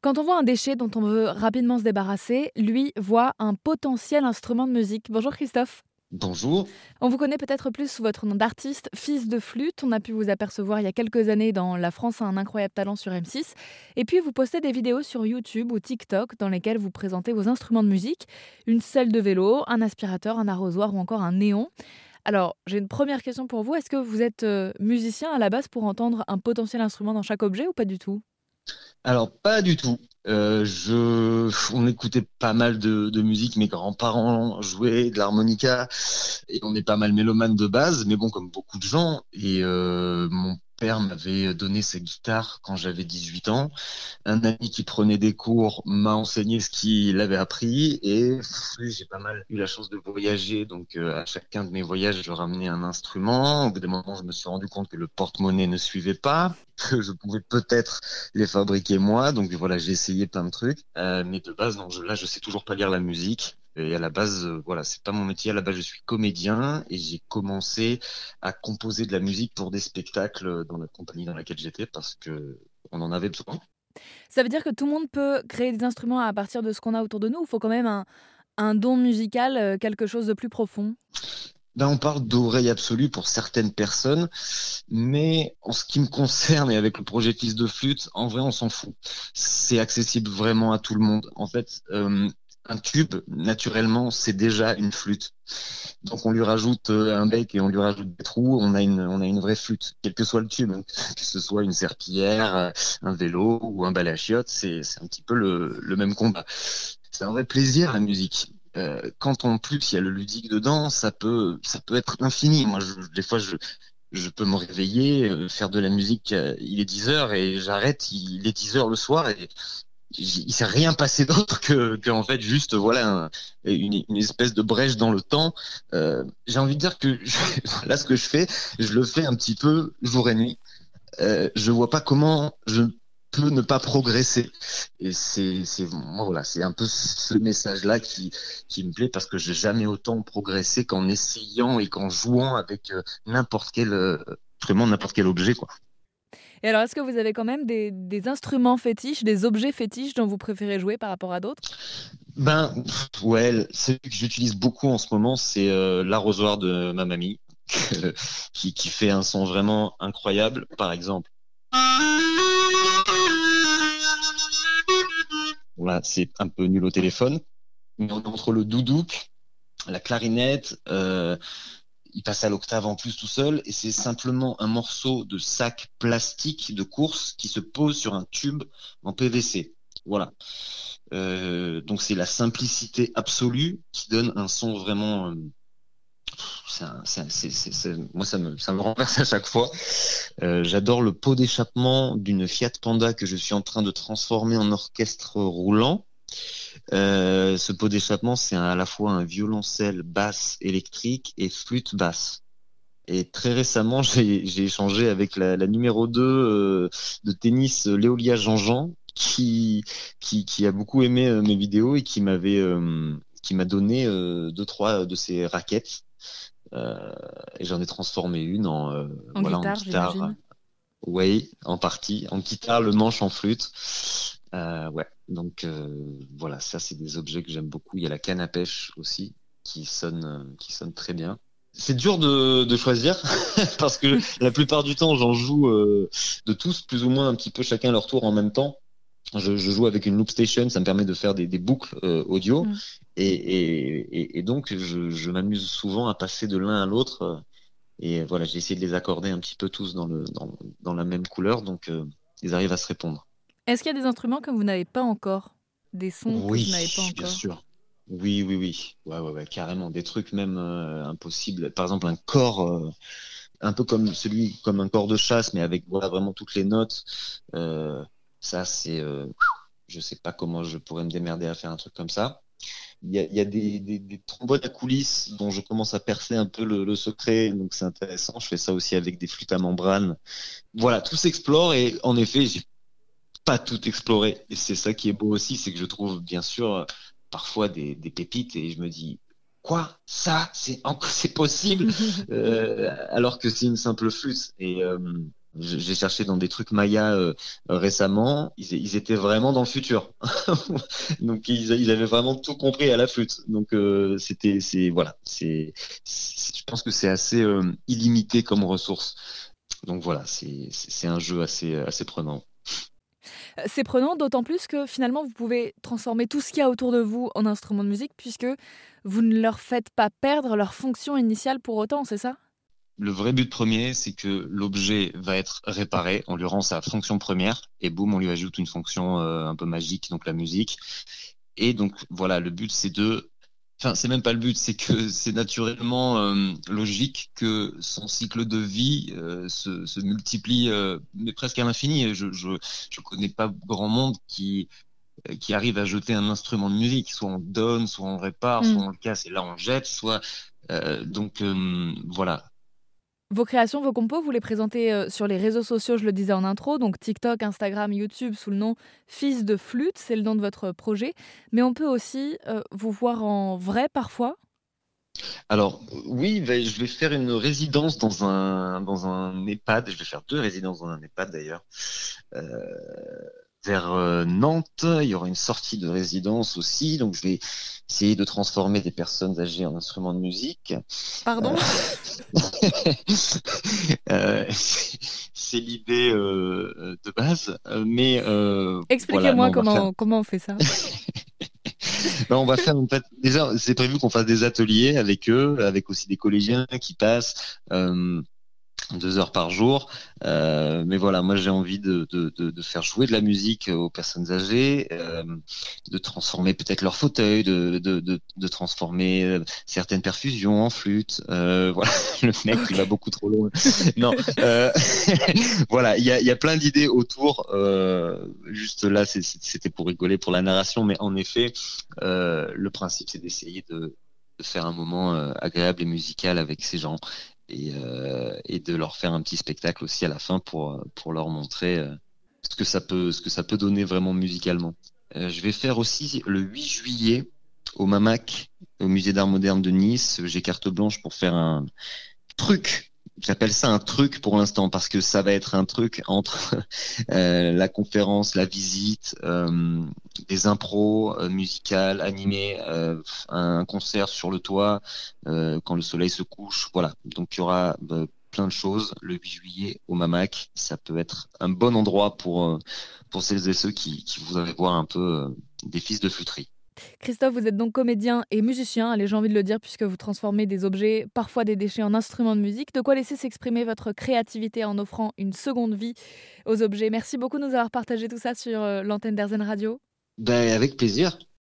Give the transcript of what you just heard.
Quand on voit un déchet dont on veut rapidement se débarrasser, lui voit un potentiel instrument de musique. Bonjour Christophe. Bonjour. On vous connaît peut-être plus sous votre nom d'artiste, fils de flûte. On a pu vous apercevoir il y a quelques années dans La France a un incroyable talent sur M6. Et puis vous postez des vidéos sur YouTube ou TikTok dans lesquelles vous présentez vos instruments de musique une selle de vélo, un aspirateur, un arrosoir ou encore un néon. Alors, j'ai une première question pour vous. Est-ce que vous êtes euh, musicien à la base pour entendre un potentiel instrument dans chaque objet ou pas du tout? Alors pas du tout. Euh, je, on écoutait pas mal de, musique, mes grands-parents jouaient de l'harmonica et on est pas mal mélomane de base, mais bon comme beaucoup de gens. Et euh, père m'avait donné sa guitare quand j'avais 18 ans. Un ami qui prenait des cours m'a enseigné ce qu'il avait appris et j'ai pas mal eu la chance de voyager. Donc euh, à chacun de mes voyages, je ramenais un instrument. Au bout d'un moment, je me suis rendu compte que le porte-monnaie ne suivait pas, que je pouvais peut-être les fabriquer moi. Donc voilà, j'ai essayé plein de trucs. Euh, mais de base, non, je, là, je sais toujours pas lire la musique. Et à la base, euh, voilà, c'est pas mon métier. À la base, je suis comédien et j'ai commencé à composer de la musique pour des spectacles dans la compagnie dans laquelle j'étais parce que on en avait besoin. Ça veut dire que tout le monde peut créer des instruments à partir de ce qu'on a autour de nous. Il faut quand même un, un don musical, euh, quelque chose de plus profond? Ben, on parle d'oreille absolue pour certaines personnes, mais en ce qui me concerne et avec le projet Fils de flûte, en vrai, on s'en fout. C'est accessible vraiment à tout le monde. En fait, euh, un tube, naturellement, c'est déjà une flûte. Donc on lui rajoute euh, un bec et on lui rajoute des trous, on a une, vraie flûte, quel que soit le tube, que ce soit une serpillière, euh, un vélo ou un balai à chiottes, c'est, un petit peu le, même combat. C'est un vrai plaisir la musique. Euh, quand en plus il y a le ludique dedans, ça peut, être infini. Moi, des fois, je, peux me réveiller, faire de la musique, il est 10 heures et j'arrête, il est 10 heures le soir et il s'est rien passé d'autre que, en fait juste voilà une, espèce de brèche dans le temps. Euh, J'ai envie de dire que là ce que je fais, je le fais un petit peu jour et nuit. Euh, je vois pas comment je peux ne pas progresser. Et c'est c'est voilà c'est un peu ce message là qui qui me plaît parce que j'ai jamais autant progressé qu'en essayant et qu'en jouant avec euh, n'importe quel euh, vraiment n'importe quel objet quoi. Et alors, est-ce que vous avez quand même des, instruments fétiches, des objets fétiches dont vous préférez jouer par rapport à d'autres? Ben, ouais, celui que j'utilise beaucoup en ce moment, c'est euh, l'arrosoir de ma mamie, qui, qui fait un son vraiment incroyable. Par exemple. Voilà, c'est un peu nul au téléphone. Mais entre le doudouk, la clarinette, euh, il passe à l'octave en plus tout seul et c'est simplement un morceau de sac plastique de course qui se pose sur un tube en PVC. Voilà. Euh, donc c'est la simplicité absolue qui donne un son vraiment. Euh, moi ça me, ça me renverse à chaque fois. Euh, J'adore le pot d'échappement d'une Fiat Panda que je suis en train de transformer en orchestre roulant. Euh, ce pot d'échappement, c'est à la fois un violoncelle basse électrique et flûte basse. Et très récemment, j'ai échangé avec la, la numéro 2 euh, de tennis, Léolia Jean-Jean, qui, qui, qui, a beaucoup aimé euh, mes vidéos et qui m'avait euh, qui m'a donné deux trois de ses raquettes. et j'en ai transformé une en, en voilà, guitare, en guitare. Oui, en partie. En guitare, le manche en flûte. ouais. Donc euh, voilà, ça c'est des objets que j'aime beaucoup. Il y a la canne à pêche aussi qui sonne, euh, qui sonne très bien. C'est dur de, de choisir parce que la plupart du temps j'en joue euh, de tous plus ou moins un petit peu chacun leur tour en même temps. Je, je joue avec une loop station, ça me permet de faire des, des boucles euh, audio mm. et, et, et, donc je, je m'amuse souvent à passer de l'un à l'autre. Et voilà, j'ai essayé de les accorder un petit peu tous dans, le, dans, dans la même couleur, donc ils arrivent à se répondre. Est-ce qu'il y a des instruments que vous n'avez pas encore? Des sons oui, que vous n'avez pas encore? bien sûr. Oui, oui, oui. Ouais, ouais, ouais, carrément. Des trucs même euh, impossibles. Par exemple, un corps, euh, un peu comme celui, comme un corps de chasse, mais avec voilà, vraiment toutes les notes. Euh, ça, c'est. Euh, je sais pas comment je pourrais me démerder à faire un truc comme ça. Il y a, il y a des, des, des, trombones à coulisses dont je commence à percer un peu le, le secret, donc c'est intéressant. Je fais ça aussi avec des flûtes à membrane. Voilà, tout s'explore et en effet, j'ai pas tout explorer. Et c'est ça qui est beau aussi, c'est que je trouve bien sûr parfois des, des pépites et je me dis quoi? Ça c'est c'est possible? Euh, alors que c'est une simple flûte et euh, J'ai cherché dans des trucs Maya euh, récemment, ils, étaient vraiment dans le futur. Donc ils, avaient vraiment tout compris à la flûte. Donc euh, c'était, c'est voilà, c'est, je pense que c'est assez euh, illimité comme ressource. Donc voilà, c'est un jeu assez assez prenant. C'est prenant, d'autant plus que finalement, vous pouvez transformer tout ce qu'il y a autour de vous en instrument de musique, puisque vous ne leur faites pas perdre leur fonction initiale pour autant, c'est ça? Le vrai but premier, c'est que l'objet va être réparé, on lui rend sa fonction première, et boum, on lui ajoute une fonction euh, un peu magique, donc la musique. Et donc voilà, le but c'est de Enfin, c'est même pas le but, c'est que c'est naturellement euh, logique que son cycle de vie euh, se, se, multiplie, mais presque à l'infini. Je, je, je connais pas grand monde qui qui arrive à jeter un instrument de musique. Soit on donne, soit on répare, soit mm. on le casse et là on jette, soit donc voilà. Vos créations, vos compos, vous les présentez euh, sur les réseaux sociaux, je le disais en intro, donc TikTok, Instagram, YouTube, sous le nom Fils de flûte, c'est le nom de votre projet. Mais on peut aussi euh, vous voir en vrai parfois? Alors oui, ben, je vais faire une résidence dans un dans EHPAD. Je vais faire deux résidences dans un EHPAD d'ailleurs. Euh, vers euh, Nantes. Il y aura une sortie de résidence aussi. Donc, je vais essayer de transformer des personnes âgées en instruments de musique. Pardon? Euh, euh, C'est l'idée de base. Mais expliquez-moi comment, comment on fait ça. Ben, on va faire déjà c'est prévu qu'on fasse des ateliers avec eux, avec aussi des collégiens qui passent deux heures par jour. Euh, mais voilà, moi j'ai envie de, de, de, faire jouer de la musique aux personnes âgées, euh, de transformer peut-être leur fauteuil, de, de, transformer euh, certaines perfusions en flûte. Euh, voilà, le mec il va beaucoup trop loin. non, euh, voilà, il y a, y a plein d'idées autour. juste là, c'était pour rigoler pour la narration, mais en effet, le principe c'est d'essayer de faire un moment agréable et musical avec ces gens et, euh, et, de leur faire un petit spectacle aussi à la fin pour, pour leur montrer euh, ce que ça peut, ce que ça peut donner vraiment musicalement. Euh, je vais faire aussi le 8 juillet au MAMAC, au Musée d'Art Moderne de Nice. J'ai carte blanche pour faire un truc j'appelle ça un truc pour l'instant parce que ça va être un truc entre euh, la conférence, la visite, euh, des impros euh, musicales, animées, euh, un concert sur le toit quand le soleil se couche. Voilà, donc il y aura plein de choses le 8 juillet au Mamac. Ça peut être un bon endroit pour pour celles et ceux qui, qui voudraient voir un peu des fils de flûterie. Christophe, vous êtes donc comédien et musicien, allez, j'ai envie de le dire, puisque vous transformez des objets, parfois des déchets, en instruments de musique. De quoi laisser s'exprimer votre créativité en offrant une seconde vie aux objets. Merci beaucoup de nous avoir partagé tout ça sur euh, l'antenne d'Airzen Radio. Ben, avec plaisir.